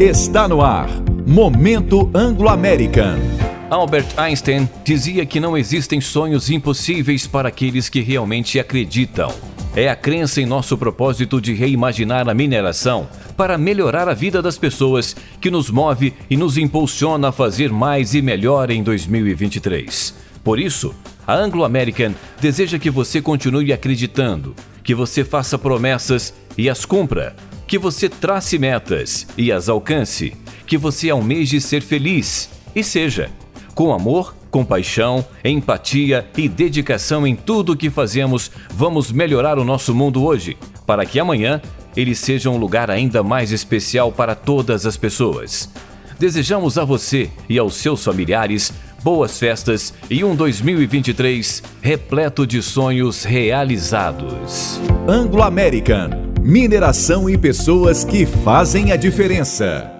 Está no ar. Momento Anglo-American. Albert Einstein dizia que não existem sonhos impossíveis para aqueles que realmente acreditam. É a crença em nosso propósito de reimaginar a mineração para melhorar a vida das pessoas que nos move e nos impulsiona a fazer mais e melhor em 2023. Por isso, a Anglo American deseja que você continue acreditando, que você faça promessas e as cumpra que você trace metas e as alcance, que você almeje ser feliz e seja. Com amor, compaixão, empatia e dedicação em tudo o que fazemos, vamos melhorar o nosso mundo hoje, para que amanhã ele seja um lugar ainda mais especial para todas as pessoas. Desejamos a você e aos seus familiares boas festas e um 2023 repleto de sonhos realizados. Anglo American mineração e pessoas que fazem a diferença.